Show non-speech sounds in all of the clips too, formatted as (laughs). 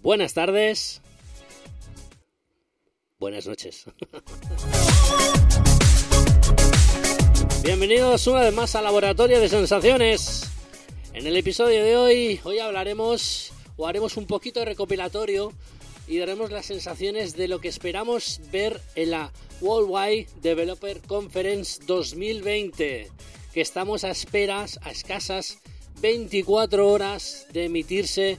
Buenas tardes, buenas noches. (laughs) Bienvenidos una vez más al Laboratorio de Sensaciones. En el episodio de hoy, hoy hablaremos o haremos un poquito de recopilatorio y daremos las sensaciones de lo que esperamos ver en la Worldwide Developer Conference 2020, que estamos a esperas, a escasas 24 horas de emitirse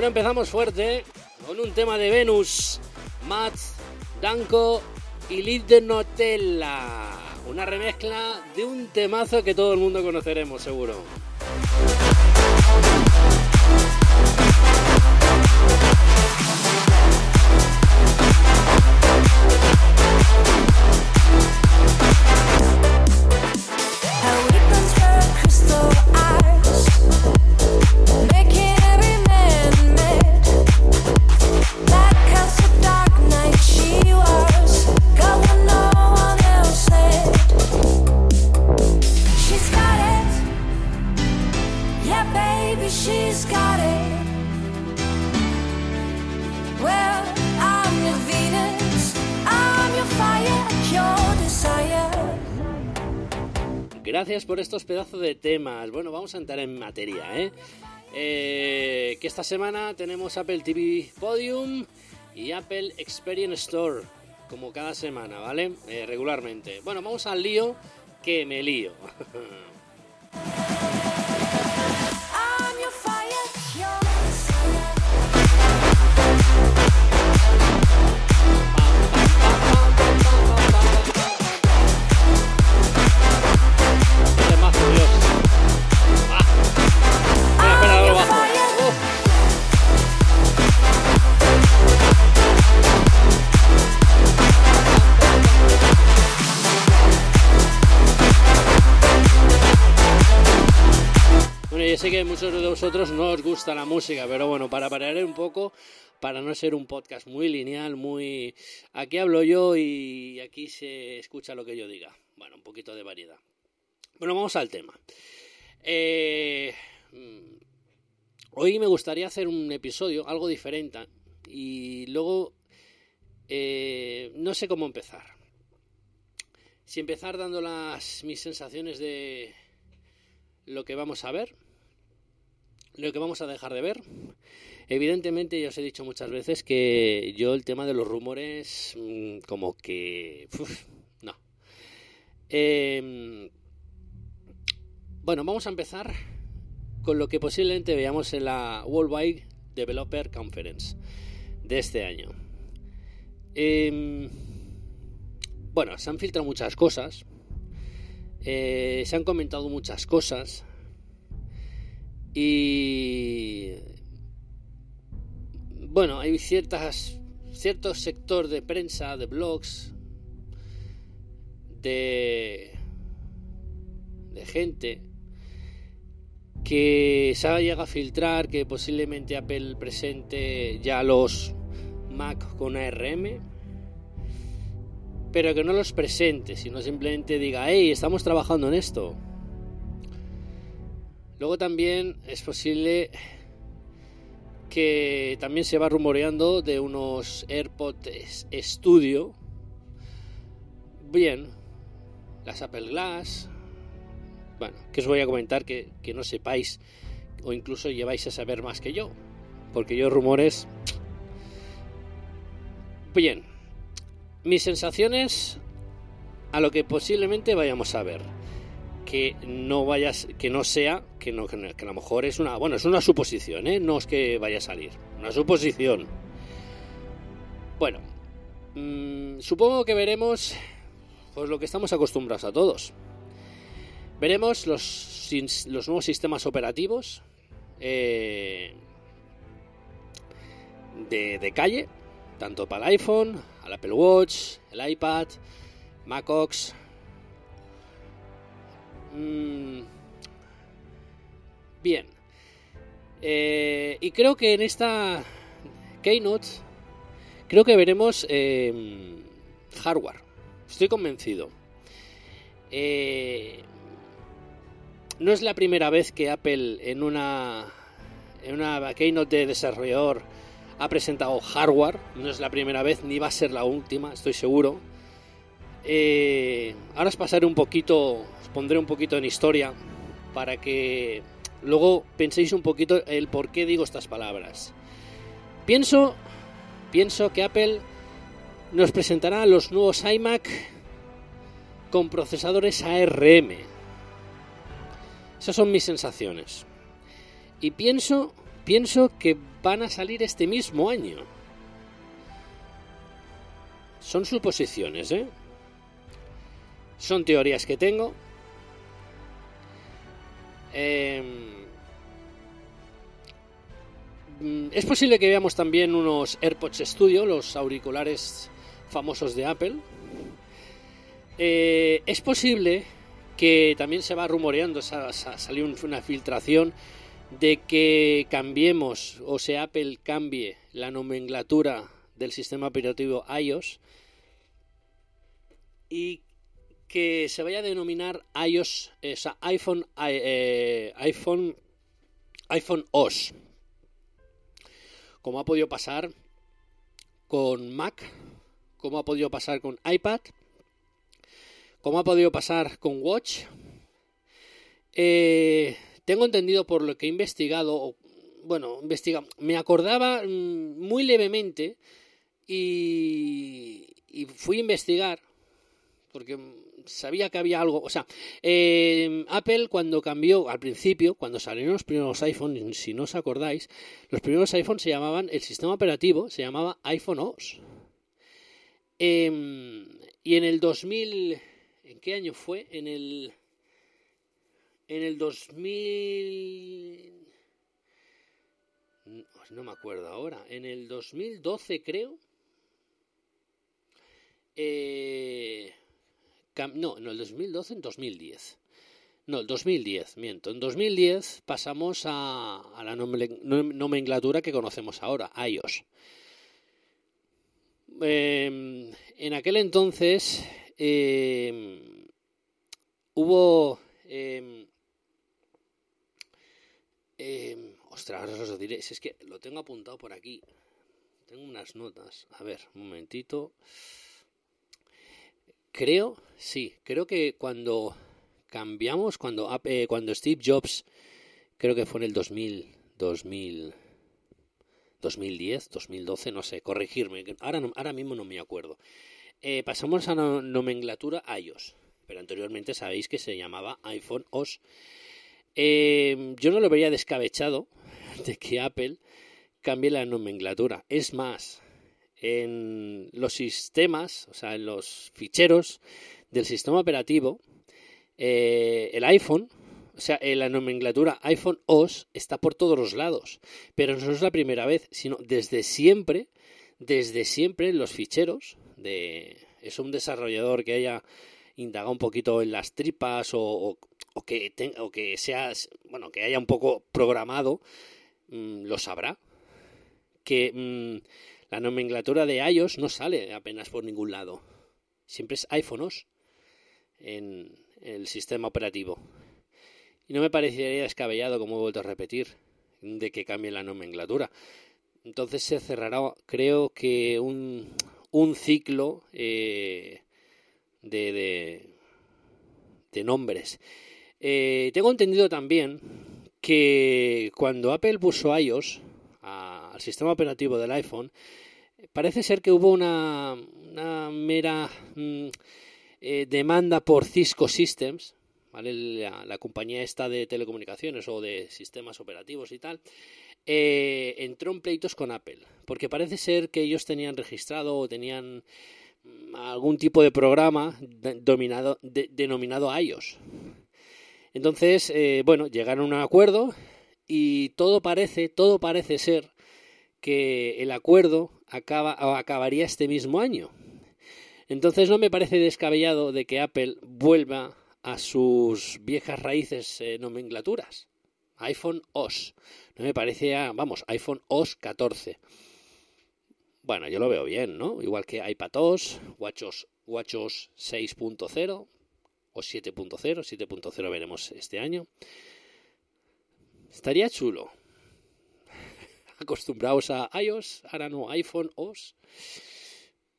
Bueno, empezamos fuerte con un tema de Venus, Matt, Danko y Lid de Nutella. Una remezcla de un temazo que todo el mundo conoceremos, seguro. Gracias por estos pedazos de temas. Bueno, vamos a entrar en materia, ¿eh? ¿eh? que esta semana tenemos Apple TV Podium y Apple Experience Store, como cada semana, ¿vale? Eh, regularmente. Bueno, vamos al lío, que me lío. (laughs) muchos de vosotros no os gusta la música, pero bueno, para parar un poco, para no ser un podcast muy lineal, muy... Aquí hablo yo y aquí se escucha lo que yo diga. Bueno, un poquito de variedad. Bueno, vamos al tema. Eh, hoy me gustaría hacer un episodio, algo diferente, y luego eh, no sé cómo empezar. Si empezar dando las mis sensaciones de lo que vamos a ver lo que vamos a dejar de ver. Evidentemente, ya os he dicho muchas veces que yo el tema de los rumores, mm, como que... no. Em, bueno, vamos a empezar con lo que posiblemente veamos en la Worldwide Developer Conference de este año. Em, bueno, se han filtrado muchas cosas, eh, se han comentado muchas cosas, y bueno, hay ciertas cierto sector de prensa, de blogs, de, de gente que se ha llegado a filtrar que posiblemente Apple presente ya los Mac con ARM, pero que no los presente, sino simplemente diga, hey, estamos trabajando en esto. Luego también es posible que también se va rumoreando de unos AirPods Studio. Bien, las Apple Glass. Bueno, que os voy a comentar que, que no sepáis o incluso lleváis a saber más que yo. Porque yo rumores... Bien, mis sensaciones a lo que posiblemente vayamos a ver. Que no vayas, que no sea, que, no, que, a lo mejor es una, bueno, es una suposición, ¿eh? no es que vaya a salir, una suposición. Bueno, mmm, supongo que veremos pues lo que estamos acostumbrados a todos. Veremos los, los nuevos sistemas operativos eh, de, de calle, tanto para el iPhone, el Apple Watch, el iPad, MacOS. Mm, bien. Eh, y creo que en esta Keynote, creo que veremos eh, hardware. Estoy convencido. Eh, no es la primera vez que Apple en una, en una Keynote de desarrollador ha presentado hardware, no es la primera vez ni va a ser la última, estoy seguro. Eh, ahora os pasaré un poquito, pondré un poquito en historia para que luego penséis un poquito el por qué digo estas palabras. Pienso, pienso que Apple nos presentará los nuevos iMac con procesadores ARM. Esas son mis sensaciones. Y pienso pienso que van a salir este mismo año. Son suposiciones, ¿eh? Son teorías que tengo. Em, es posible que veamos también unos AirPods Studio, los auriculares famosos de Apple. Eh, es posible que también se va rumoreando, salió una filtración de que cambiemos, o sea, Apple cambie la nomenclatura del sistema operativo iOS y que se vaya a denominar iOS, o sea, iPhone, eh, iPhone, iPhone OS, como ha podido pasar con Mac, como ha podido pasar con iPad, como ha podido pasar con Watch. Eh, tengo entendido por lo que he investigado, bueno, investiga, me acordaba mm, muy levemente y, fui a investigar porque sabía que había algo, o sea, em, Apple cuando cambió al principio, cuando salieron los primeros iPhones, si no os acordáis, los primeros iPhones se llamaban, el sistema operativo se llamaba iPhone OS. Em, y en el 2000, ¿en qué año fue? En el en el 2000... No me acuerdo ahora. En el 2012 creo. Eh, no, en el 2012, en 2010. No, el 2010, miento. En 2010 pasamos a, la nomenclatura que conocemos ahora, iOS. Em, en aquel entonces em, hubo em, ostras, ahora os lo diré. Es que lo tengo apuntado por aquí. Tengo unas notas. A ver, un momentito. Creo, sí, creo que cuando cambiamos, cuando, eh, cuando Steve Jobs, creo que fue en el 2000, 2000, 2010, 2012, no sé, corregirme, ahora, ahora mismo no me acuerdo. Eh, pasamos a la nomenclatura iOS, pero anteriormente sabéis que se llamaba iPhone OS. Eh, yo no lo vería descabechado de que Apple cambie la nomenclatura. Es más, en los sistemas, o sea, en los ficheros del sistema operativo, eh, el iPhone, o sea, en la nomenclatura iPhone OS está por todos los lados. Pero no es la primera vez, sino desde siempre, desde siempre en los ficheros de... Es un desarrollador que haya indagado un poquito en las tripas o, o que, tenga, o que seas, bueno, que haya un poco programado, mm, lo sabrá. Que mm, la nomenclatura de iOS no sale apenas por ningún lado. Siempre es iPhoneos en el sistema operativo. Y no me parecería descabellado, como he vuelto a repetir, de que cambie la nomenclatura. Entonces se cerrará, creo que un, un ciclo eh, de, de, de nombres. Eh, tengo entendido también que cuando Apple puso iOS al sistema operativo del iPhone, parece ser que hubo una, mera... Mm, eh, demanda por Cisco Systems, ¿vale? la, compañía esta de telecomunicaciones o de sistemas operativos y tal, eh, entró en pleitos con Apple, porque parece ser que ellos tenían registrado o tenían mm, algún tipo de programa dominado, denominado iOS. Entonces, eh, bueno, llegaron a un acuerdo y todo parece, todo parece ser que el acuerdo acaba, acabaría este mismo año. Entonces no me parece descabellado de que Apple vuelva a sus viejas raíces eh, nomenclaturas. iPhone OS. No me parece, vamos, iPhone OS 14. Bueno, yo lo veo bien, ¿no? Igual que iPad OS, WatchOS, WatchOS 6.0 o 7.0, 7.0 veremos este año. Estaría chulo. Acostumbrados a iOS, ahora no, iPhone OS.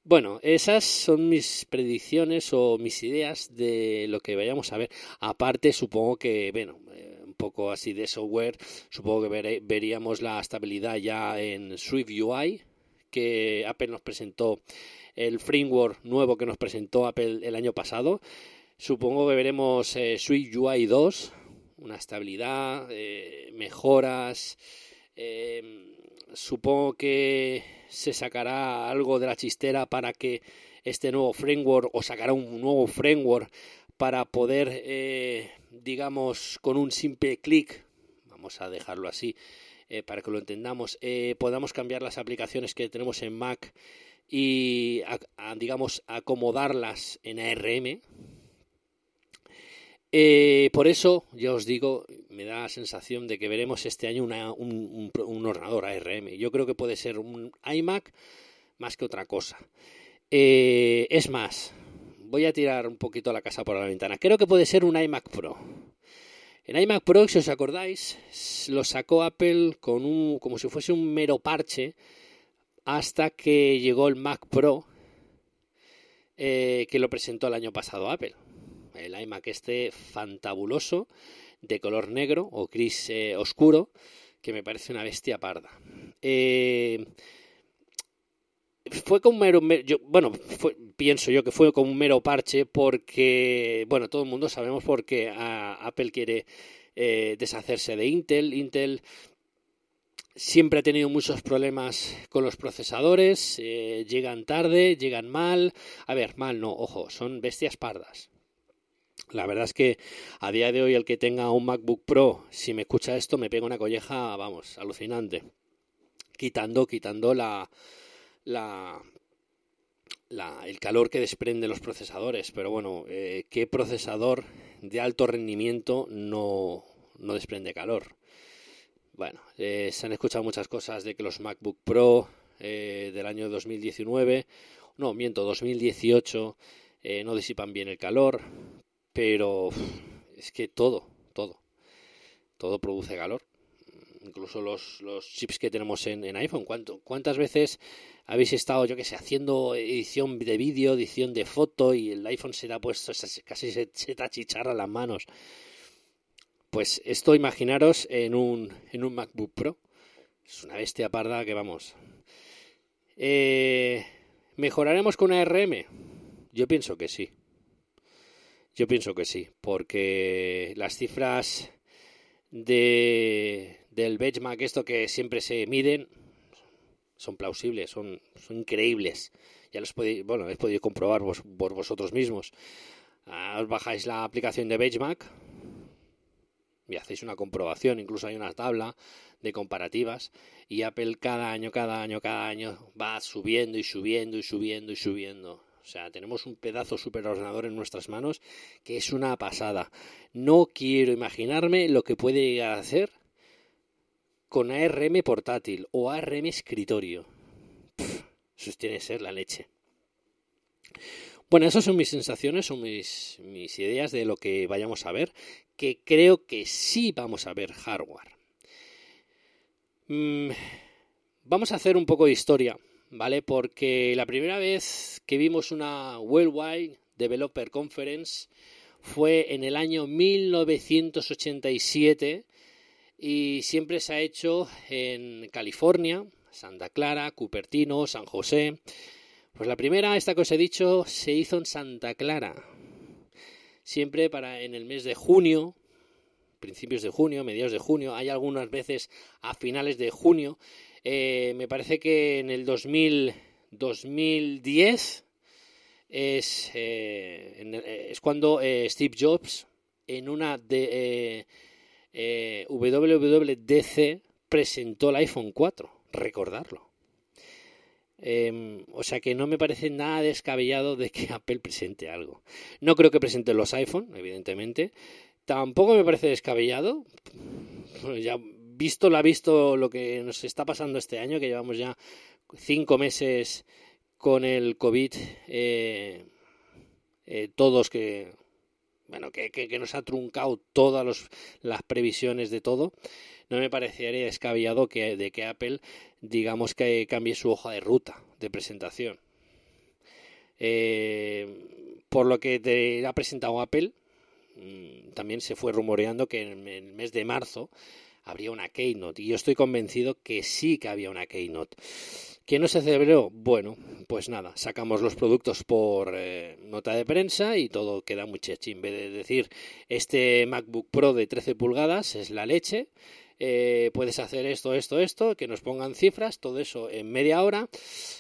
Bueno, esas son mis predicciones o mis ideas de lo que vayamos a ver. Aparte, supongo que, bueno, eh, un poco así de software, supongo que veríamos la estabilidad ya en Swift UI, que Apple nos presentó, el framework nuevo que nos presentó Apple el año pasado. Supongo que veremos eh, Swift UI 2, una estabilidad, eh, mejoras. Supongo que se sacará algo de la chistera para que este nuevo framework o sacará un nuevo framework para poder, eh, digamos, con un simple clic, vamos a dejarlo así, eh, para que lo entendamos, eh, podamos cambiar las aplicaciones que tenemos en Mac y, digamos, acomodarlas en ARM, eh, por eso, ya os digo, me da la sensación de que veremos este año un, ordenador ARM. Yo creo que puede ser un iMac más que otra cosa. Eh, es más, voy a tirar un poquito la casa por la ventana. Creo que puede ser un iMac Pro. En iMac Pro, si os acordáis, lo sacó Apple con un, como si fuese un mero parche hasta que llegó el Mac Pro eh, que lo presentó el año pasado Apple el iMac este fantabuloso de color negro o gris eh, oscuro que me parece una bestia parda. Eh, fue como un mero, bueno, pienso yo que fue como un mero parche porque, bueno, todo el mundo sabemos por qué Apple quiere eh, deshacerse de Intel. Intel siempre ha tenido muchos problemas con los procesadores, llegan tarde, llegan mal. A ver, mal no, ojo, son bestias pardas. La verdad es que a día de hoy el que tenga un MacBook Pro, si me escucha esto, me pega una colleja, vamos, alucinante. Quitando, quitando la, la, el calor que desprenden los procesadores. Pero bueno, eh, ¿qué procesador de alto rendimiento no, no desprende calor? Bueno, eh, se han escuchado muchas cosas de que los MacBook Pro eh, del año 2019, no, miento, 2018, no disipan bien el calor, pero es que todo, todo, todo produce calor. Incluso los, los chips que tenemos en, en iPhone. ¿Cuánto, ¿Cuántas veces habéis estado, yo que sé, haciendo edición de vídeo, edición de foto y el iPhone se ha puesto, casi se, se te achicharra las manos? Pues esto imaginaros en un, en un MacBook Pro. Es una bestia parda que vamos. Eh, ¿Mejoraremos con ARM? Yo pienso que sí. Yo pienso que sí, porque las cifras de, del benchmark, esto que siempre se miden, son plausibles, son, son increíbles. Ya los podéis, bueno, habéis podido comprobar por vosotros mismos. Ah, os bajáis la aplicación de benchmark y hacéis una comprobación, incluso hay una tabla de comparativas y Apple cada año, cada año, cada año va subiendo y subiendo y subiendo y subiendo. O sea, tenemos un pedazo superordenador en nuestras manos que es una pasada. No quiero imaginarme lo que puede hacer con ARM portátil o ARM escritorio. eso tiene que ser la leche. Bueno, esas son mis sensaciones, son mis, mis ideas de lo que vayamos a ver, que creo que sí vamos a ver hardware. Mm, vamos a hacer un poco de historia ¿vale? Porque la primera vez que vimos una Worldwide Developer Conference fue en el año 1987 y siempre se ha hecho en California, Santa Clara, Cupertino, San José. Pues la primera, esta que os he dicho, se hizo en Santa Clara. siempre para en el mes de junio, principios de junio, mediados de junio, hay algunas veces a finales de junio. Eh, me parece que en el 2000, 2010 es, eh, es cuando Steve Jobs en una de, WWDC presentó el iPhone 4, recordarlo. Em, o sea que no me parece nada descabellado de que (laughs) Apple presente algo. No creo que presente los iPhone, evidentemente. Tampoco me parece descabellado. Ya visto lo ha visto lo que nos está pasando este año, que llevamos ya cinco meses con el COVID, eh, eh, todos que bueno que, que, nos ha truncado todas las previsiones de todo no me parecería descabellado que, de que Apple, digamos que cambie su hoja de ruta de presentación. Eh, por lo que te ha presentado Apple, también se fue rumoreando que en el mes de marzo habría una Keynote y yo estoy convencido que sí que había una Keynote. ¿Que no se celebró? Bueno, pues nada, sacamos los productos por eh, nota de prensa y todo queda muy chechi. En vez de decir, este MacBook Pro de 13 pulgadas es la leche, eh, puedes hacer esto, esto, esto, que nos pongan cifras, todo eso en media hora.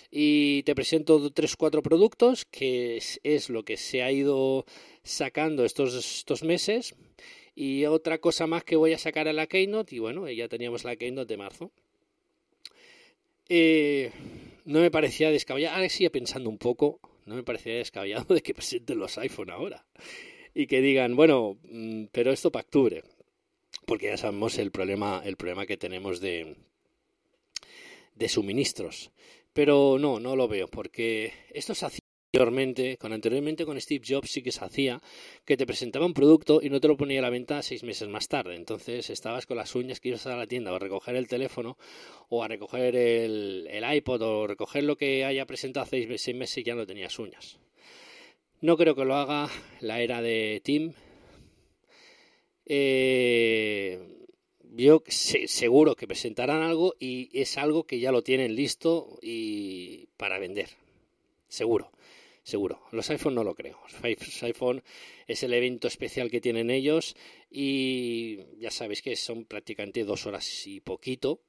Y te presento tres, cuatro productos, que es, lo que se ha ido sacando estos, estos meses. Y otra cosa más que voy a sacar a la Keynote y bueno, ya teníamos la Keynote de marzo. Eh, no me parecía descabellado, ahora sigue pensando un poco, no me parecía descabellado (laughs) de que presenten los iPhone ahora. Y que digan, bueno, mm, pero esto para octubre porque ya sabemos el problema, el problema que tenemos de, de suministros. Pero no, no lo veo, porque esto se hacía anteriormente, con anteriormente con Steve Jobs sí que se hacía, que te presentaba un producto y no te lo ponía a la venta seis meses más tarde. Entonces estabas con las uñas que ibas a la tienda o a recoger el teléfono o a recoger el, el iPod o recoger lo que haya presentado hace seis meses y ya no tenías uñas. No creo que lo haga la era de Tim, eh, yo seguro que presentarán algo y es algo que ya lo tienen listo y para vender. Seguro, seguro. Los iPhone no lo creo. Los iPhone es el evento especial que tienen ellos y ya sabéis que son prácticamente dos horas y poquito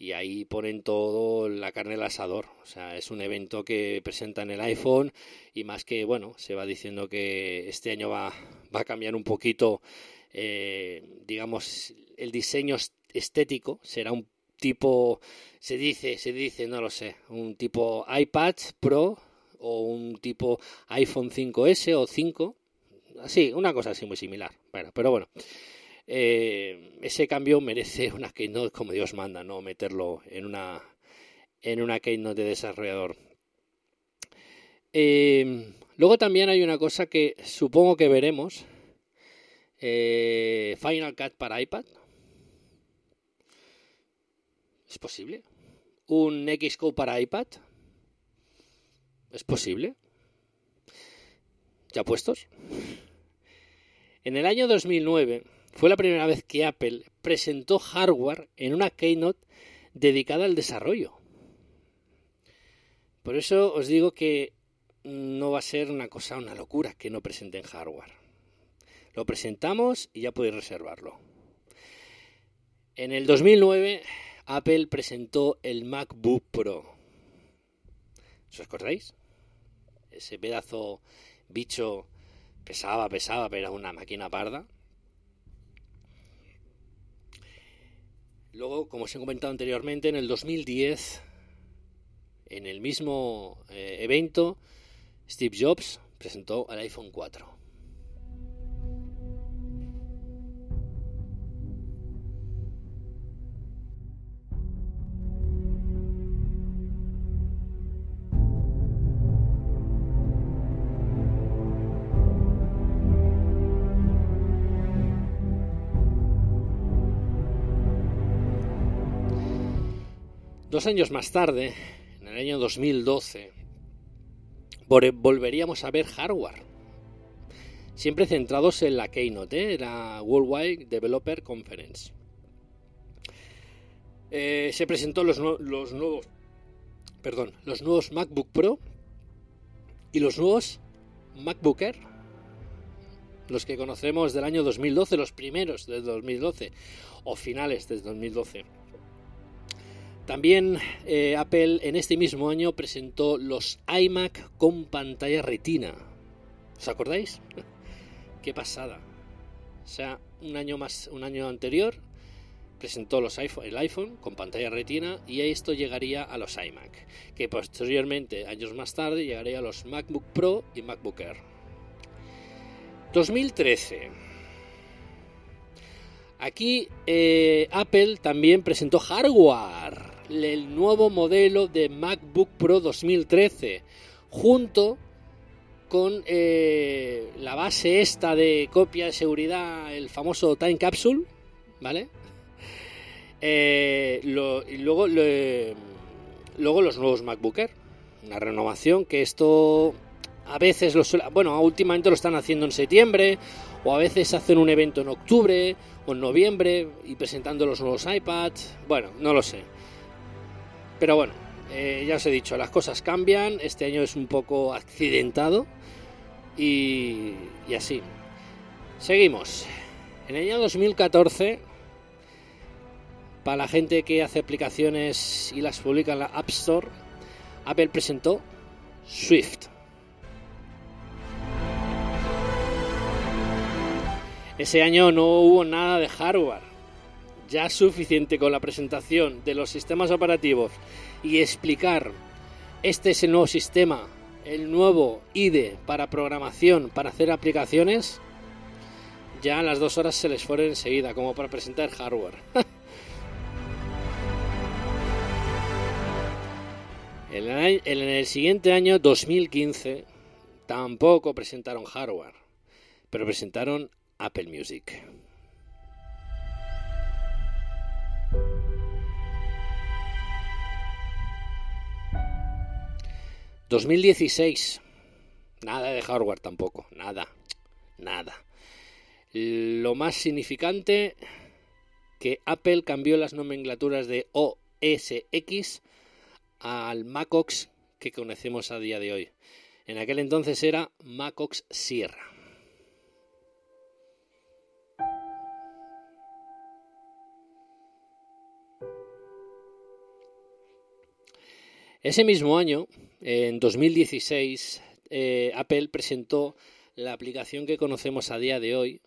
y ahí ponen todo la carne al asador. O sea, es un evento que presentan el iPhone y más que, bueno, se va diciendo que este año va, va a cambiar un poquito eh, digamos, el diseño estético será un tipo, se dice, se dice, no lo sé, un tipo iPad Pro o un tipo iPhone 5S o 5, así, una cosa así muy similar. Bueno, pero bueno, eh, ese cambio merece una keynote como Dios manda, no meterlo en una en una keynote de desarrollador. Eh, luego también hay una cosa que supongo que veremos eh, Final Cut para iPad. ¿Es posible? ¿Un Xcode para iPad? ¿Es posible? ¿Ya puestos? En el año 2009 fue la primera vez que Apple presentó hardware en una keynote dedicada al desarrollo. Por eso os digo que no va a ser una cosa, una locura que no presenten hardware. Lo presentamos y ya podéis reservarlo. En el 2009 Apple presentó el MacBook Pro. ¿Os acordáis? Ese pedazo bicho pesaba, pesaba, pero era una máquina parda. Luego, como os he comentado anteriormente, en el 2010, en el mismo eh, evento, Steve Jobs presentó el iPhone 4. Dos años más tarde, en el año 2012, volveríamos a ver hardware. Siempre centrados en la Keynote, ¿eh? la Worldwide Developer Conference. Eh, se presentó los, nuevos, perdón, los nuevos MacBook Pro y los nuevos MacBook Air. los que conocemos del año 2012, los primeros del 2012 o finales del 2012. También eh, Apple en este mismo año presentó los iMac con pantalla retina. ¿Os acordáis? (laughs) Qué pasada. O sea, un año más, un año anterior presentó los iPhone, el iPhone con pantalla retina y esto llegaría a los iMac, que posteriormente, años más tarde, llegaría a los MacBook Pro y MacBook Air. 2013. Aquí eh, Apple también presentó hardware, el nuevo modelo de MacBook Pro 2013, junto con eh, la base esta de copia de seguridad, el famoso Time Capsule, ¿vale? Eh, y luego, luego los nuevos MacBook una renovación que esto a veces lo bueno, últimamente lo están haciendo en septiembre o a veces hacen un evento en octubre o en noviembre y presentando los nuevos iPads, bueno, no lo sé. Pero bueno, eh, ya os he dicho, las cosas cambian, este año es un poco accidentado y, y así. Seguimos. En el año 2014, para la gente que hace aplicaciones y las publica en la App Store, Apple presentó Swift. Ese año no hubo nada de hardware. Ya suficiente con la presentación de los sistemas operativos y explicar este es el nuevo sistema, el nuevo IDE para programación, para hacer aplicaciones, ya las dos horas se les fueron enseguida, como para presentar hardware. (laughs) en el siguiente año, 2015, tampoco presentaron hardware, pero presentaron Apple Music. 2016. Nada de hardware tampoco, nada, nada. Lo más significante que Apple cambió las nomenclaturas de OS X al MacOS que conocemos a día de hoy. En aquel entonces era MacOS Sierra. Ese mismo año, en 2016, eh, Apple presentó la aplicación que conocemos a día de hoy,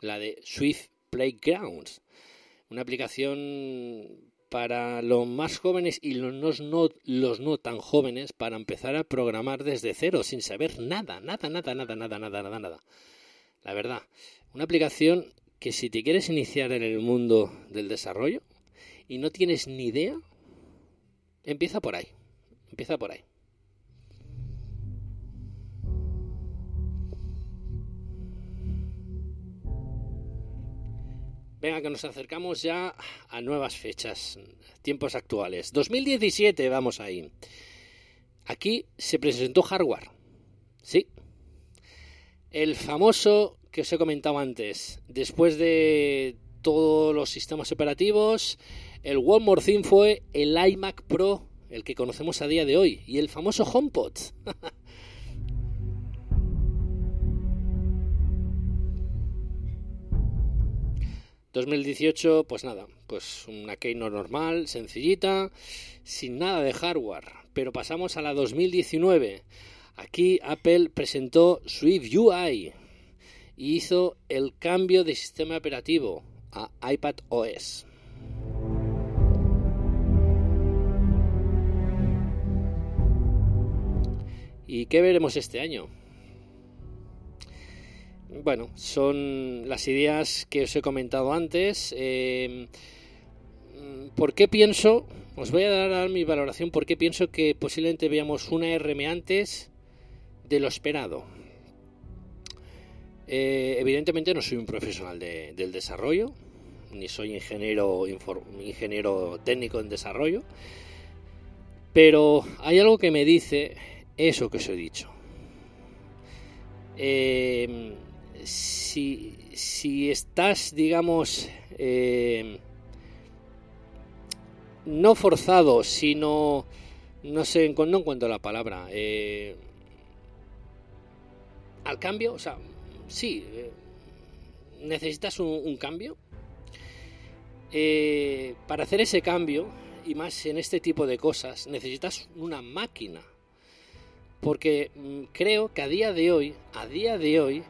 la de Swift Playgrounds, una aplicación para los más jóvenes y los no, los no tan jóvenes para empezar a programar desde cero, sin saber nada, nada, nada, nada, nada, nada, nada, nada. La verdad, una aplicación que si te quieres iniciar en el mundo del desarrollo y no tienes ni idea, empieza por ahí. Empieza por ahí. Venga, que nos acercamos ya a nuevas fechas, tiempos actuales. 2017, vamos ahí. Aquí se presentó hardware. Sí. El famoso que os he comentado antes. Después de todos los sistemas operativos, el One More Thing fue el iMac Pro el que conocemos a día de hoy, y el famoso HomePod. (laughs) ...2018, pues nada, pues una Keynote normal, sencillita, sin nada de hardware. Pero pasamos a la 2019. Aquí Apple presentó Swift UI y hizo el cambio de sistema operativo a iPad OS. ¿Y qué veremos este año? Bueno, son las ideas que os he comentado antes. Em, ¿Por qué pienso? Os voy a dar mi valoración por qué pienso que posiblemente veamos una RM antes de lo esperado. Eh, evidentemente no soy un profesional del desarrollo, ni soy ingeniero, ingeniero técnico en desarrollo, pero hay algo que me dice eso que os he dicho. Em, si, estás, digamos, em, no forzado, sino, no sé, no encuentro la palabra, eh, al cambio, o sea, sí, eh, necesitas un, cambio. Eh, para hacer ese cambio, y más en este tipo de cosas, necesitas una máquina. Porque mm, creo que a día de hoy, a día de hoy,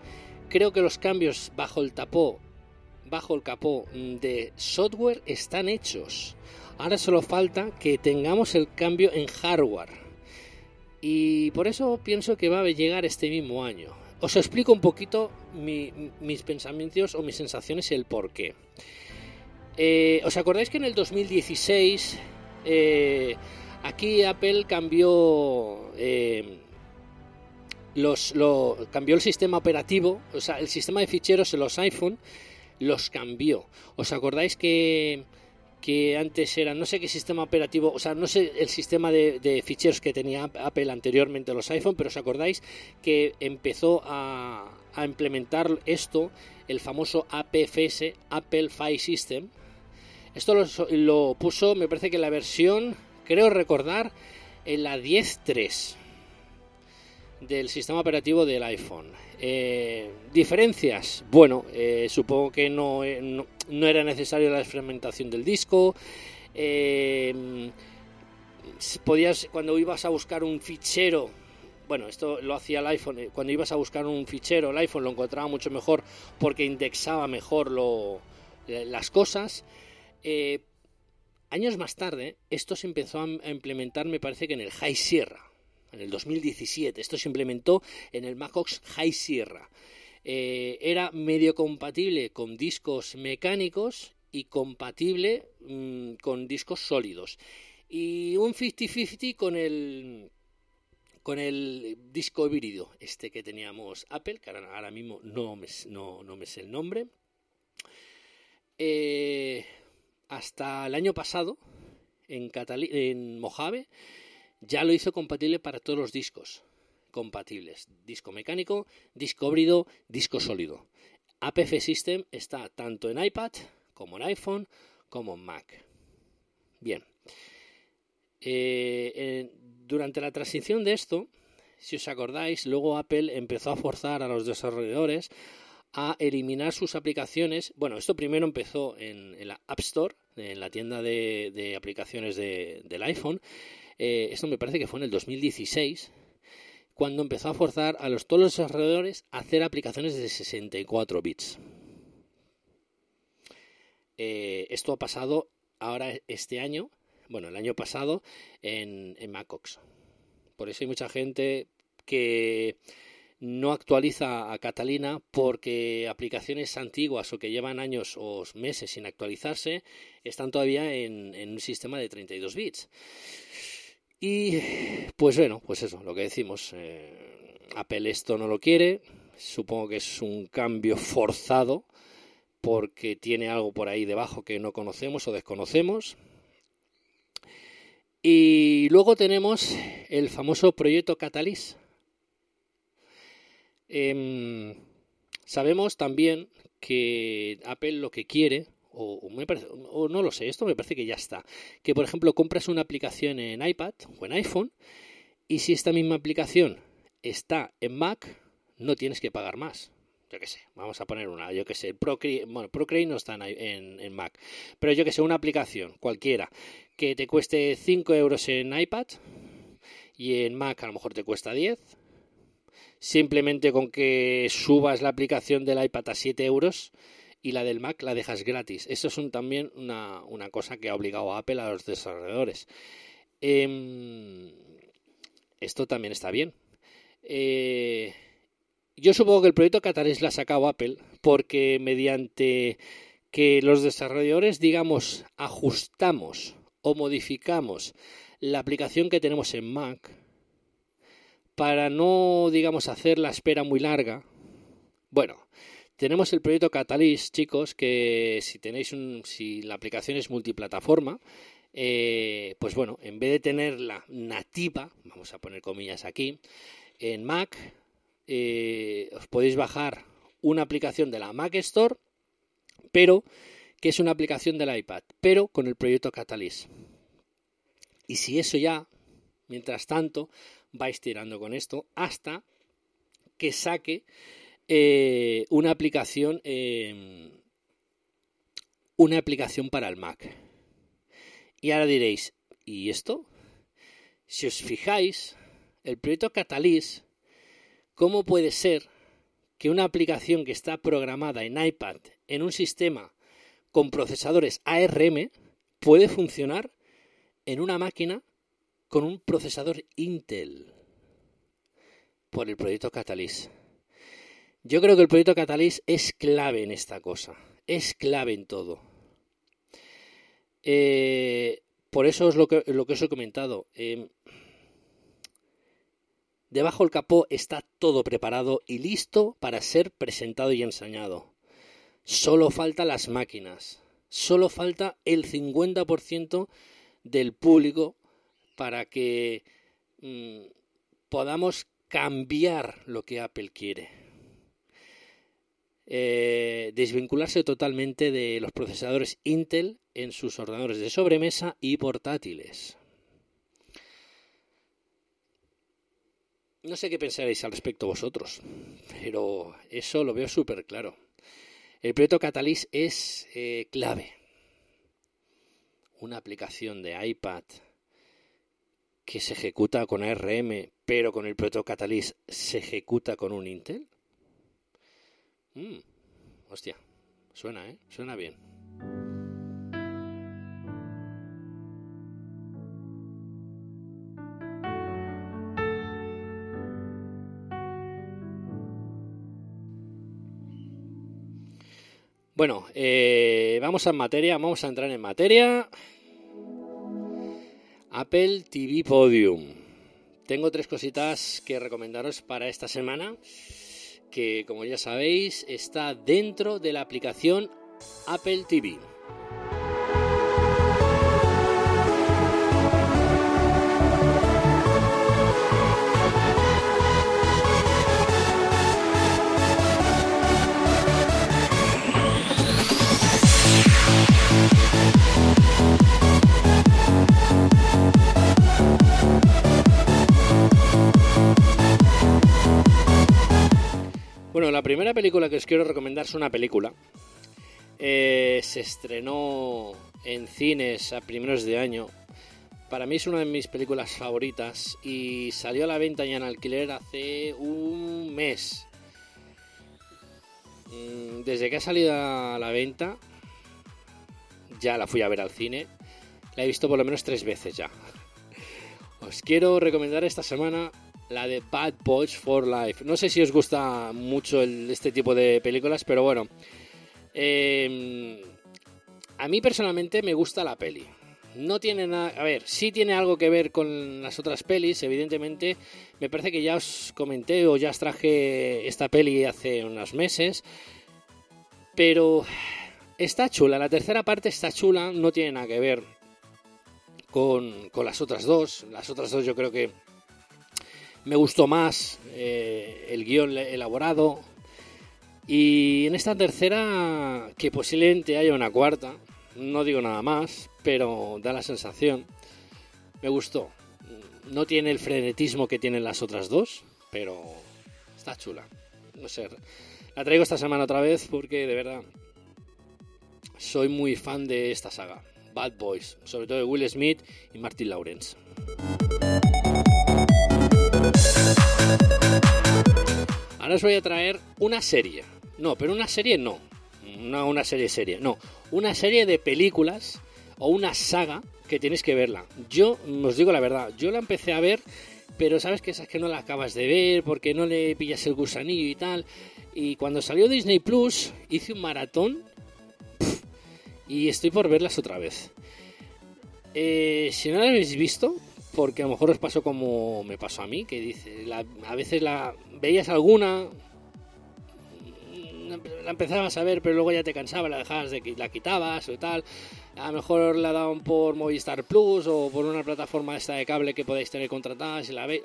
creo que los cambios bajo el tapó, bajo el capó mm, de software están hechos. Ahora solo falta que tengamos el cambio en hardware. Y por eso pienso que va a llegar este mismo año. Os explico un poquito mis pensamientos o mis sensaciones y el por qué. Eh, ¿Os acordáis que en el 2016 eh, aquí Apple cambió eh, los, cambió el sistema operativo, o sea, el sistema de ficheros en los iPhone los cambió. ¿Os acordáis que que antes era, no sé qué sistema operativo, o sea, no sé el sistema de, ficheros que tenía Apple anteriormente en los iPhone, pero os acordáis que empezó a, implementar esto, el famoso APFS, Apple File System. Esto lo, lo puso, me parece que la versión, creo recordar, en la 10.3 del sistema operativo del iPhone. Eh, diferencias, bueno, eh, supongo que no, eh, no, era necesario la desfragmentación del disco. podías, cuando ibas a buscar un fichero, bueno, esto lo hacía el iPhone, cuando ibas a buscar un fichero, el iPhone lo encontraba mucho mejor porque indexaba mejor lo, las cosas. años más tarde, esto se empezó a implementar, me parece que en el High Sierra en el 2017. Esto se implementó en el MacOS High Sierra. Eh, era medio compatible con discos mecánicos y compatible mm, con discos sólidos. Y un 50-50 con el con el disco híbrido, este que teníamos Apple, que ahora, mismo no me, sé el nombre. Eh, hasta el año pasado, en Mojave, ya lo hizo compatible para todos los discos compatibles. Disco mecánico, disco híbrido, disco sólido. APF System está tanto en iPad como en iPhone como en Mac. Bien. Eh, durante la transición de esto, si os acordáis, luego Apple empezó a forzar a los desarrolladores a eliminar sus aplicaciones. Bueno, esto primero empezó en, la App Store, en la tienda de, aplicaciones del iPhone, eh, esto me parece que fue en el 2016, cuando empezó a forzar a los, todos los desarrolladores a hacer aplicaciones de 64 bits. Eh, esto ha pasado ahora este año, bueno, el año pasado, en, en MacOS. Por eso hay mucha gente que no actualiza a Catalina porque aplicaciones antiguas o que llevan años o meses sin actualizarse están todavía en, en un sistema de 32 bits. Y pues bueno, pues eso, lo que decimos. Eh, Apple esto no lo quiere. Supongo que es un cambio forzado porque tiene algo por ahí debajo que no conocemos o desconocemos. Y luego tenemos el famoso proyecto Catalyst. Em, sabemos también que Apple lo que quiere o, me parece, o no lo sé, esto me parece que ya está. Que por ejemplo compras una aplicación en iPad o en iPhone y si esta misma aplicación está en Mac, no tienes que pagar más. Yo qué sé, vamos a poner una, yo qué sé, Procreate, bueno, Procreate no está en, en, Mac, pero yo que sé, una aplicación cualquiera que te cueste 5 euros en iPad y en Mac a lo mejor te cuesta 10, simplemente con que subas la aplicación del iPad a 7 euros, y la del Mac la dejas gratis. Eso es también una, cosa que ha obligado a Apple a los desarrolladores. Em, esto también está bien. Eh, yo supongo que el proyecto Catalyst la ha sacado Apple porque mediante que los desarrolladores, digamos, ajustamos o modificamos la aplicación que tenemos en Mac para no, digamos, hacer la espera muy larga. Bueno, tenemos el proyecto Catalyst, chicos, que si tenéis un, si la aplicación es multiplataforma, eh, pues bueno, en vez de tenerla nativa, vamos a poner comillas aquí, en Mac, eh, os podéis bajar una aplicación de la Mac Store, pero que es una aplicación del iPad, pero con el proyecto Catalyst. Y si eso ya, mientras tanto, vais tirando con esto hasta que saque eh, una aplicación em, una aplicación para el Mac. Y ahora diréis, ¿y esto? Si os fijáis, el proyecto Catalyst, ¿cómo puede ser que una aplicación que está programada en iPad en un sistema con procesadores ARM puede funcionar en una máquina con un procesador Intel por el proyecto Catalyst. Yo creo que el proyecto Catalyst es clave en esta cosa, es clave en todo. Eh, por eso es lo que, os he comentado. Em, debajo del capó está todo preparado y listo para ser presentado y enseñado. Solo falta las máquinas. Solo falta el 50% del público para que mm, podamos cambiar lo que Apple quiere. Eh, desvincularse totalmente de los procesadores Intel en sus ordenadores de sobremesa y portátiles. No sé qué pensaréis al respecto vosotros, pero eso lo veo súper claro. El proyecto Catalyst es eh, clave. Una aplicación de iPad que se ejecuta con ARM, pero con el proyecto Catalyst se ejecuta con un Intel. Mm, hostia, suena, ¿eh? Suena bien. Bueno, eh, vamos a materia, vamos a entrar en materia. Apple TV Podium. Tengo tres cositas que recomendaros para esta semana, que como ya sabéis está dentro de la aplicación Apple TV. Bueno, la primera película que os quiero recomendar es una película. Eh, se estrenó en cines a primeros de año. Para mí es una de mis películas favoritas y salió a la venta y en alquiler hace un mes. Mm, desde que ha salido a la venta, ya la fui a ver al cine. La he visto por lo menos tres veces ya. Os quiero recomendar esta semana la de Bad Boys for Life. No sé si os gusta mucho este tipo de películas, pero bueno. Em, a mí personalmente me gusta la peli. No tiene nada. A ver, sí tiene algo que ver con las otras pelis, evidentemente. Me parece que ya os comenté o ya os traje esta peli hace unos meses. Pero está chula. La tercera parte está chula, no tiene nada que ver con, con las otras dos. Las otras dos yo creo que me gustó más eh, el guion elaborado. Y en esta tercera, que posiblemente haya una cuarta, no digo nada más, pero da la sensación, me gustó. No tiene el frenetismo que tienen las otras dos, pero está chula. No sé, la traigo esta semana otra vez porque de verdad soy muy fan de esta saga. Bad Boys, sobre todo de Will Smith y Martin Lawrence. Ahora os voy a traer una serie. No, pero una serie no. No una serie serie, no. Una serie de películas o una saga que tienes que verla. Yo os digo la verdad, yo la empecé a ver, pero sabes que esas que no la acabas de ver porque no le pillas el gusanillo y tal. Y cuando salió Disney Plus, hice un maratón y estoy por verlas otra vez. Eh, si no las habéis visto, porque a lo mejor os pasó como me pasó a mí, que dice, a veces la veías alguna, la empezabas a ver, pero luego ya te cansaba, la dejabas de la quitabas o tal. A lo mejor la daban por Movistar Plus o por una plataforma esta de cable que podéis tener contratada, si la veis,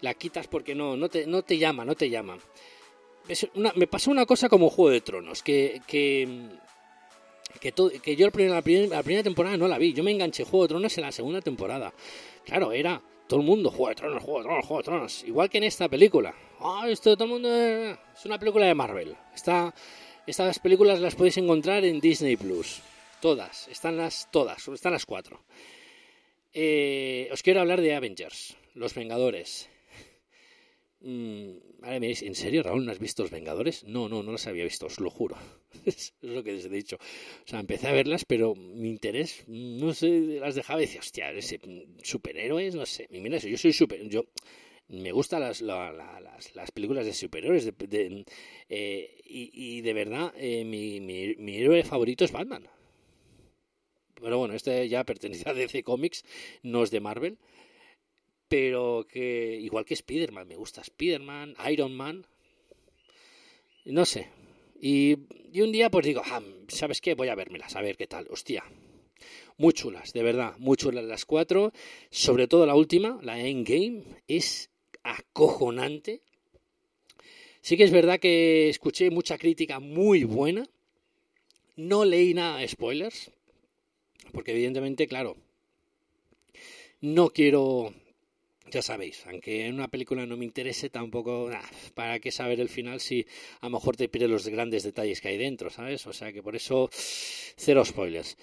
la quitas porque no, no te, no te llama, no te llama. me pasó una cosa como Juego de Tronos, que, que que, yo la primera, la, primera, temporada no la vi. Yo me enganché Juego de Tronos en la segunda temporada. Claro, era todo el mundo Juego de Tronos, Juego de Tronos, Juego de Tronos. Igual que en esta película. Ah, esto todo el mundo es una película de Marvel. Está, estas películas las podéis encontrar en Disney Plus. Todas, están las todas, están las cuatro. Eh, os quiero hablar de Avengers, Los Vengadores. Mm, ¿en serio, Raúl, no has visto Los Vengadores? No, no, no las había visto, os lo juro. (laughs) es lo que les he dicho. O sea, empecé a verlas, pero mi interés, no sé, las dejaba y decía, hostia, ese, superhéroes, no sé. Mira eso, yo soy super. Yo, me gustan las, las, películas de superhéroes eh, y, de verdad eh, mi, mi, mi, héroe favorito es Batman. Pero bueno, este ya pertenece a DC Comics, no es de Marvel pero que igual que Spider-Man, me gusta Spider-Man, Iron Man, no sé. Y, un día pues digo, ah, ¿sabes qué? Voy a vérmelas, a ver qué tal. Hostia, muy chulas, de verdad, muy chulas las cuatro, sobre todo la última, la Endgame, es acojonante. Sí que es verdad que escuché mucha crítica muy buena, no leí nada de spoilers, porque evidentemente, claro, no quiero ya sabéis, aunque en una película no me interese, tampoco, ¿para qué saber el final si a lo mejor te pide los grandes detalles que hay dentro, ¿sabes? O sea que por eso, cero spoilers.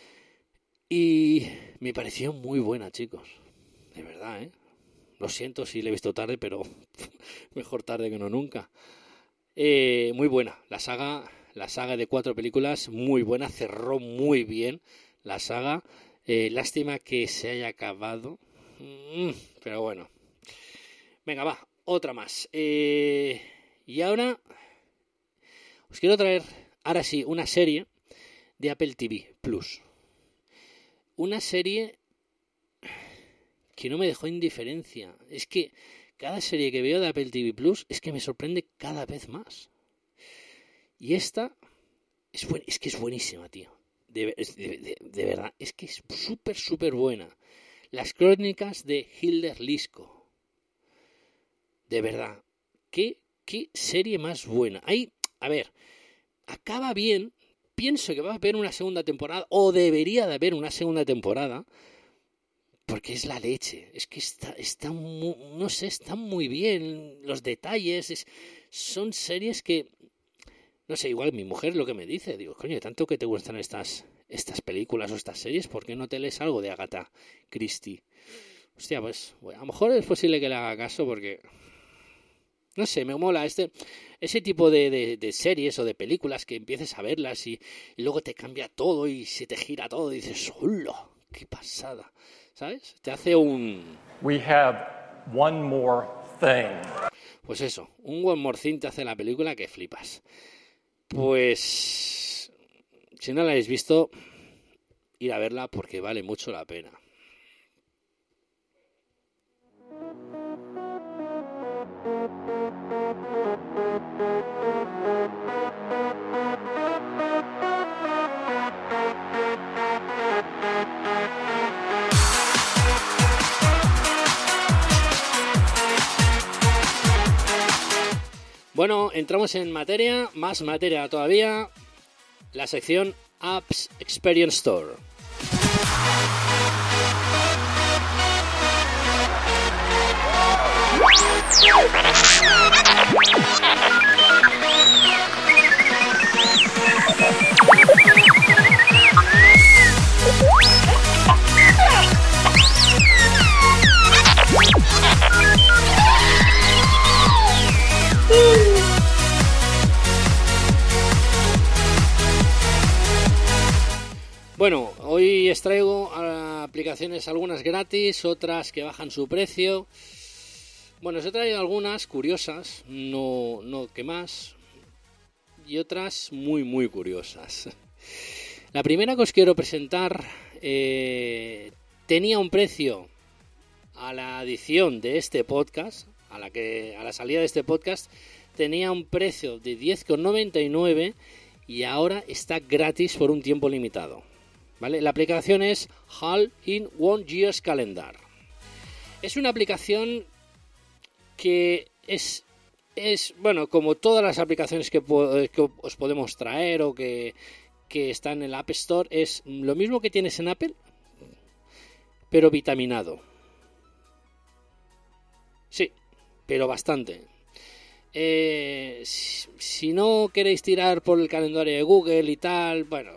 Y me pareció muy buena, chicos. De verdad, ¿eh? Lo siento si la he visto tarde, pero (laughs) mejor tarde que no nunca. Eh, muy buena. La saga, la saga de cuatro películas, muy buena. Cerró muy bien la saga. Eh, lástima que se haya acabado. Mm, pero bueno, Venga, va, otra más. Eh, y ahora os quiero traer, ahora sí, una serie de Apple TV Plus. Una serie que no me dejó indiferencia. Es que cada serie que veo de Apple TV Plus es que me sorprende cada vez más. Y esta es, es que es buenísima, tío. De, de verdad, es que es súper, súper buena. Las crónicas de Hilder Lisco de verdad, qué, qué serie más buena. Ahí, a ver, acaba bien. Pienso que va a haber una segunda temporada, o debería de haber una segunda temporada, porque es la leche. Es que está, está no sé, están muy bien los detalles. son series que, no sé, igual mi mujer lo que me dice, digo, coño, tanto que te gustan estas, estas películas o estas series, ¿por qué no te lees algo de Agatha Christie? Hostia, pues a lo mejor es posible que le haga caso porque no sé, me mola este, ese tipo de, de, series o de películas que empieces a verlas y, luego te cambia todo y se te gira todo y dices, ¡hola! ¡Qué pasada! ¿Sabes? Te hace un... We have one more thing. Pues eso, un buen morcín te hace la película que flipas. Pues... Si no la habéis visto, ir a verla porque vale mucho la pena. Bueno, entramos en materia, más materia todavía, la sección Apps Experience Store. Bueno, hoy extraigo aplicaciones algunas gratis, otras que bajan su precio. Bueno, os he traído algunas curiosas, no, no que más, y otras muy, muy curiosas. La primera que os quiero presentar eh, tenía un precio a la edición de este podcast, a la, que, a la salida de este podcast, tenía un precio de 10,99 y ahora está gratis por un tiempo limitado. La aplicación es Hall in One Year's Calendar. Es una aplicación que es, es bueno, como todas las aplicaciones que, os podemos traer o que, que están en el App Store, es lo mismo que tienes en Apple, pero vitaminado. Sí, pero bastante. Eh, si, no queréis tirar por el calendario de Google y tal, bueno,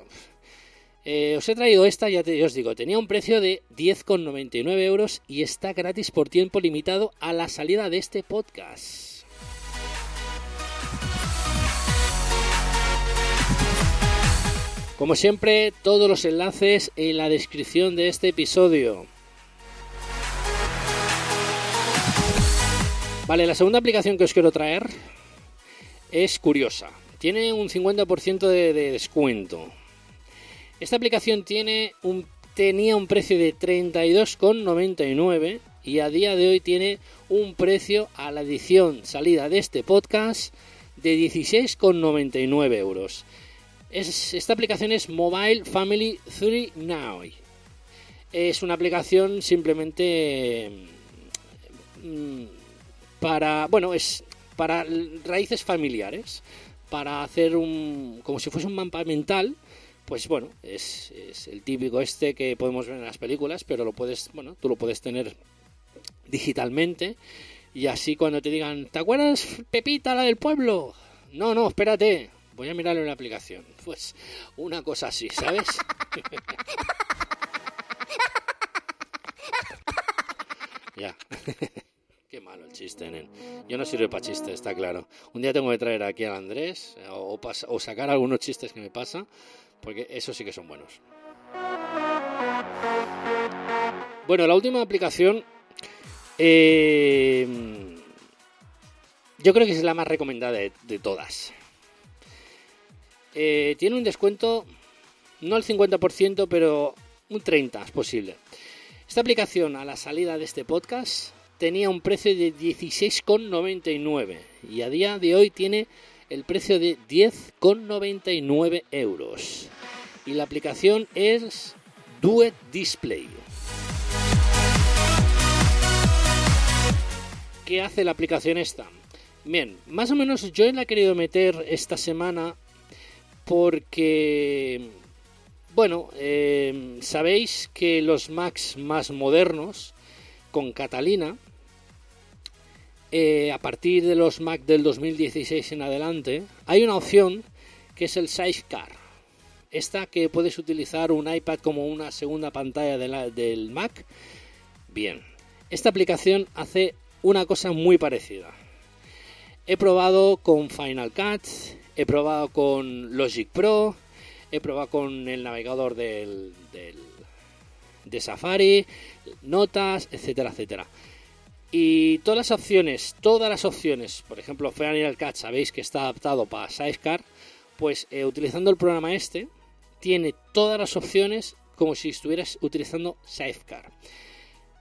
eh, os he traído esta, ya, os digo, tenía un precio de 10,99 euros y está gratis por tiempo limitado a la salida de este podcast. Como siempre, todos los enlaces en la descripción de este episodio. Vale, la segunda aplicación que os quiero traer es curiosa. Tiene un 50% de, de, descuento. Esta aplicación tiene un, tenía un precio de 32,99 y a día de hoy tiene un precio a la edición salida de este podcast de 16,99 euros esta aplicación es Mobile Family 3 Now. Es una aplicación simplemente mm, para, bueno, es para raíces familiares, para hacer un, como si fuese un mapa mental, pues bueno, es, es, el típico este que podemos ver en las películas, pero lo puedes, bueno, tú lo puedes tener digitalmente y así cuando te digan, ¿te acuerdas Pepita, la del pueblo? No, no, espérate, Voy a mirarlo en la aplicación. Pues una cosa así, ¿sabes? (laughs) ya. (laughs) Qué malo el chiste, nen. Yo no sirve para chistes, está claro. Un día tengo que traer aquí al Andrés eh, o, o sacar algunos chistes que me pasa, porque esos sí que son buenos. Bueno, la última aplicación eh, yo creo que es la más recomendada de todas. Eh, tiene un descuento, no al 50%, pero un 30% es posible. Esta aplicación a la salida de este podcast tenía un precio de 16,99 y a día de hoy tiene el precio de 10,99 euros. Y la aplicación es Duet Display. ¿Qué hace la aplicación esta? Bien, más o menos yo la he querido meter esta semana porque, bueno, eh, sabéis que los Macs más modernos, con Catalina, eh, a partir de los Mac del 2016 en adelante, hay una opción que es el Sidecar. Esta que puedes utilizar un iPad como una segunda pantalla del Mac. Bien, esta aplicación hace una cosa muy parecida. He probado con Final Cut, he probado con Logic Pro, he probado con el navegador del, de Safari, notas, etcétera, etcétera. Y todas las opciones, todas las opciones, por ejemplo, Final Cut, sabéis que está adaptado para Sidecar, pues eh, utilizando el programa este, tiene todas las opciones como si estuvieras utilizando Sidecar.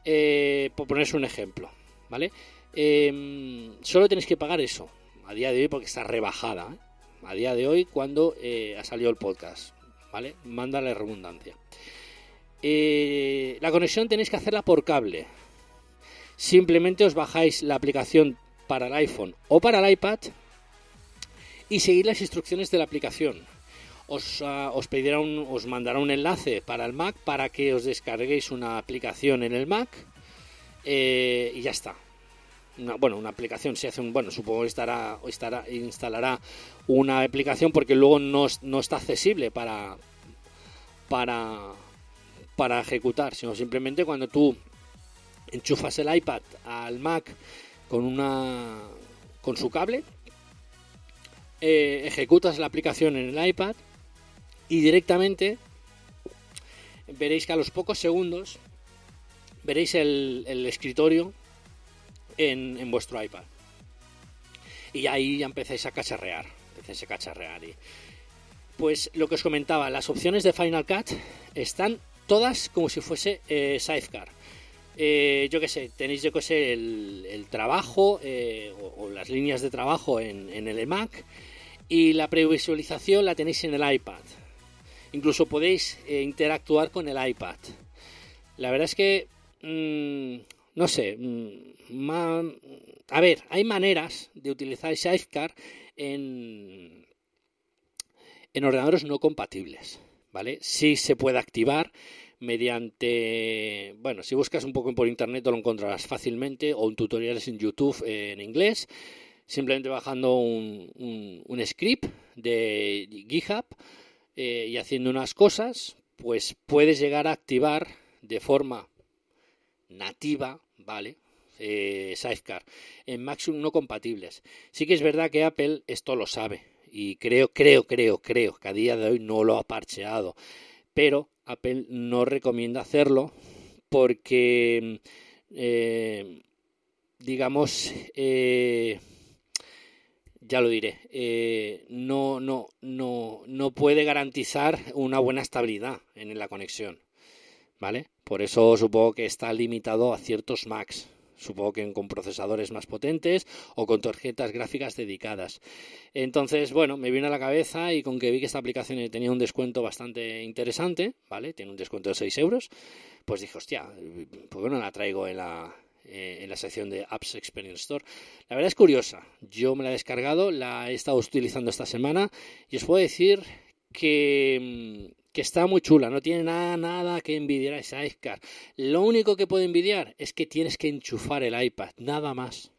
Eh, por ponerse un ejemplo, ¿vale? Em, solo tenéis que pagar eso, a día de hoy, porque está rebajada. ¿eh? a día de hoy cuando ha salido el podcast. ¿Vale? Manda la redundancia. La conexión tenéis que hacerla por cable. Simplemente os bajáis la aplicación para el iPhone o para el iPad y seguir las instrucciones de la aplicación. Os, ah, os, pedirá un, os mandará un enlace para el Mac para que os descarguéis una aplicación en el Mac eh, y ya está una, bueno, una aplicación, si hace un, bueno, supongo que estará, estará, instalará una aplicación porque luego no, no está accesible para, para, para ejecutar, sino simplemente cuando tú enchufas el iPad al Mac con una con su cable, eh, ejecutas la aplicación en el iPad y directamente veréis que a los pocos segundos veréis el, escritorio en, vuestro iPad. Y ahí ya empezáis a cacharrear, empecéis a cacharrear. Y, pues lo que os comentaba, las opciones de Final Cut están todas como si fuese eh, Sidecar. Eh, yo que sé, tenéis yo que sé el, trabajo eh, o, las líneas de trabajo en, el Mac y la previsualización la tenéis en el iPad. Incluso podéis interactuar con el iPad. La verdad es que mm, no sé, mm, a ver, hay maneras de utilizar Sidecar en, en ordenadores no compatibles, ¿vale? Sí se puede activar mediante, bueno, si buscas un poco por internet lo encontrarás fácilmente o en tutoriales en YouTube en inglés. simplemente bajando un, un, script de GitHub eh, y haciendo unas cosas, pues puedes llegar a activar de forma nativa, ¿vale? Eh, Safeguard en Maximum no compatibles. Sí que es verdad que Apple esto lo sabe y creo, creo, creo, creo que a día de hoy no lo ha parcheado, pero Apple no recomienda hacerlo porque, eh, digamos, eh, ya lo diré, eh, no, no, no, no puede garantizar una buena estabilidad en la conexión. ¿Vale? Por eso supongo que está limitado a ciertos Macs. Supongo que con procesadores más potentes o con tarjetas gráficas dedicadas. Entonces, bueno, me vino a la cabeza y con que vi que esta aplicación tenía un descuento bastante interesante, ¿vale? Tiene un descuento de 6 euros, pues dije, hostia, ¿por qué no la traigo en la, eh, en la sección de Apps Experience Store. La verdad es curiosa. Yo me la he descargado, la he estado utilizando esta semana y os puedo decir que, mm, que está muy chula, no tiene nada, nada que envidiar a esa iCar. Lo único que puede envidiar es que tienes que enchufar el iPad, nada más.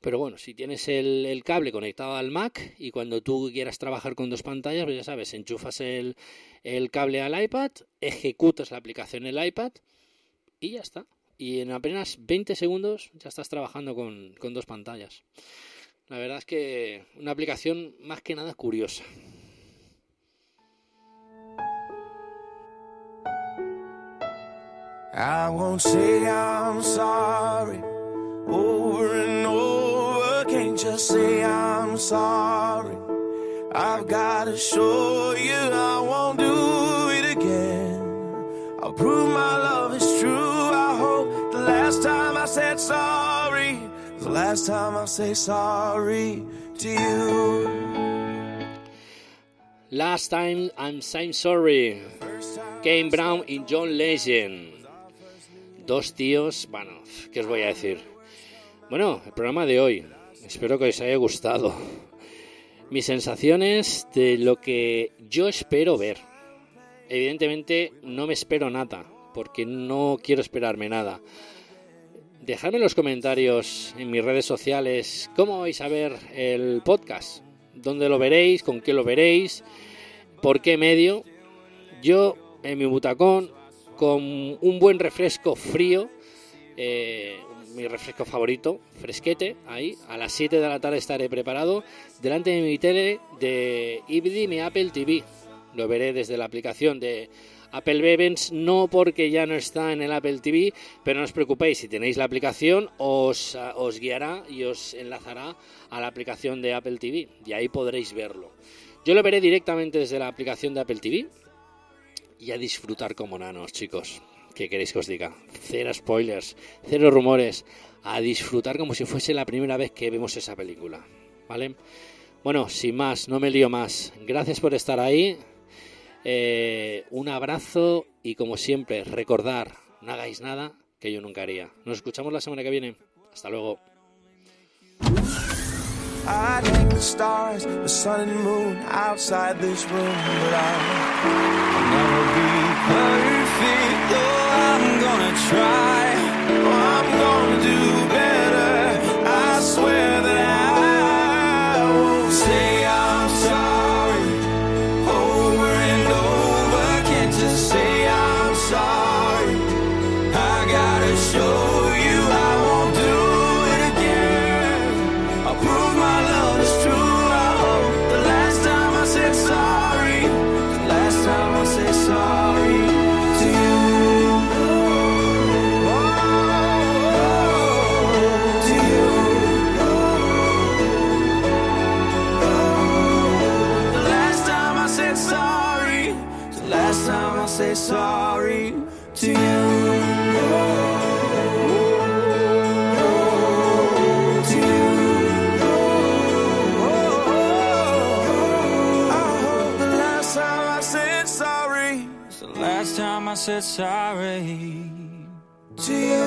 Pero bueno, si tienes el, cable conectado al Mac y cuando tú quieras trabajar con dos pantallas, pues ya sabes, enchufas el, el cable al iPad, ejecutas la aplicación en el iPad y ya está y en apenas 20 segundos ya estás trabajando con, con dos pantallas. La verdad es que una aplicación más que nada curiosa. I won't say I'm sorry over and over. Can't just say I'm sorry. I've got to show you I won't do it again. I'll prove my love is true. I hope the last time I said sorry. The last time I say sorry to you. Last time I'm saying sorry. Kane Brown in John Legend. Dos tíos, bueno, ¿qué os voy a decir? Bueno, el programa de hoy. Espero que os haya gustado. Mis sensaciones de lo que yo espero ver. Evidentemente no me espero nada, porque no quiero esperarme nada. Dejadme en los comentarios en mis redes sociales cómo vais a ver el podcast, dónde lo veréis, con qué lo veréis, por qué medio. Yo en mi butacón con un buen refresco frío, eh, mi refresco favorito, fresquete, ahí, a las 7 de la tarde estaré preparado, delante de mi tele de IBD, mi Apple TV. Lo veré desde la aplicación de Apple Bevens no porque ya no está en el Apple TV, pero no os preocupéis, si tenéis la aplicación os, ah, os guiará y os enlazará a la aplicación de Apple TV y ahí podréis verlo. Yo lo veré directamente desde la aplicación de Apple TV y a disfrutar como nanos, chicos. ¿Qué queréis que os diga? Cero spoilers, cero rumores, a disfrutar como si fuese la primera vez que vemos esa película. ¿Vale? Bueno, sin más, no me lío más. Gracias por estar ahí. Eh, un abrazo y como siempre, recordar, no hagáis nada que yo nunca haría. Nos escuchamos la semana que viene. Hasta luego. Perfect, though I'm gonna try. Said sorry to you.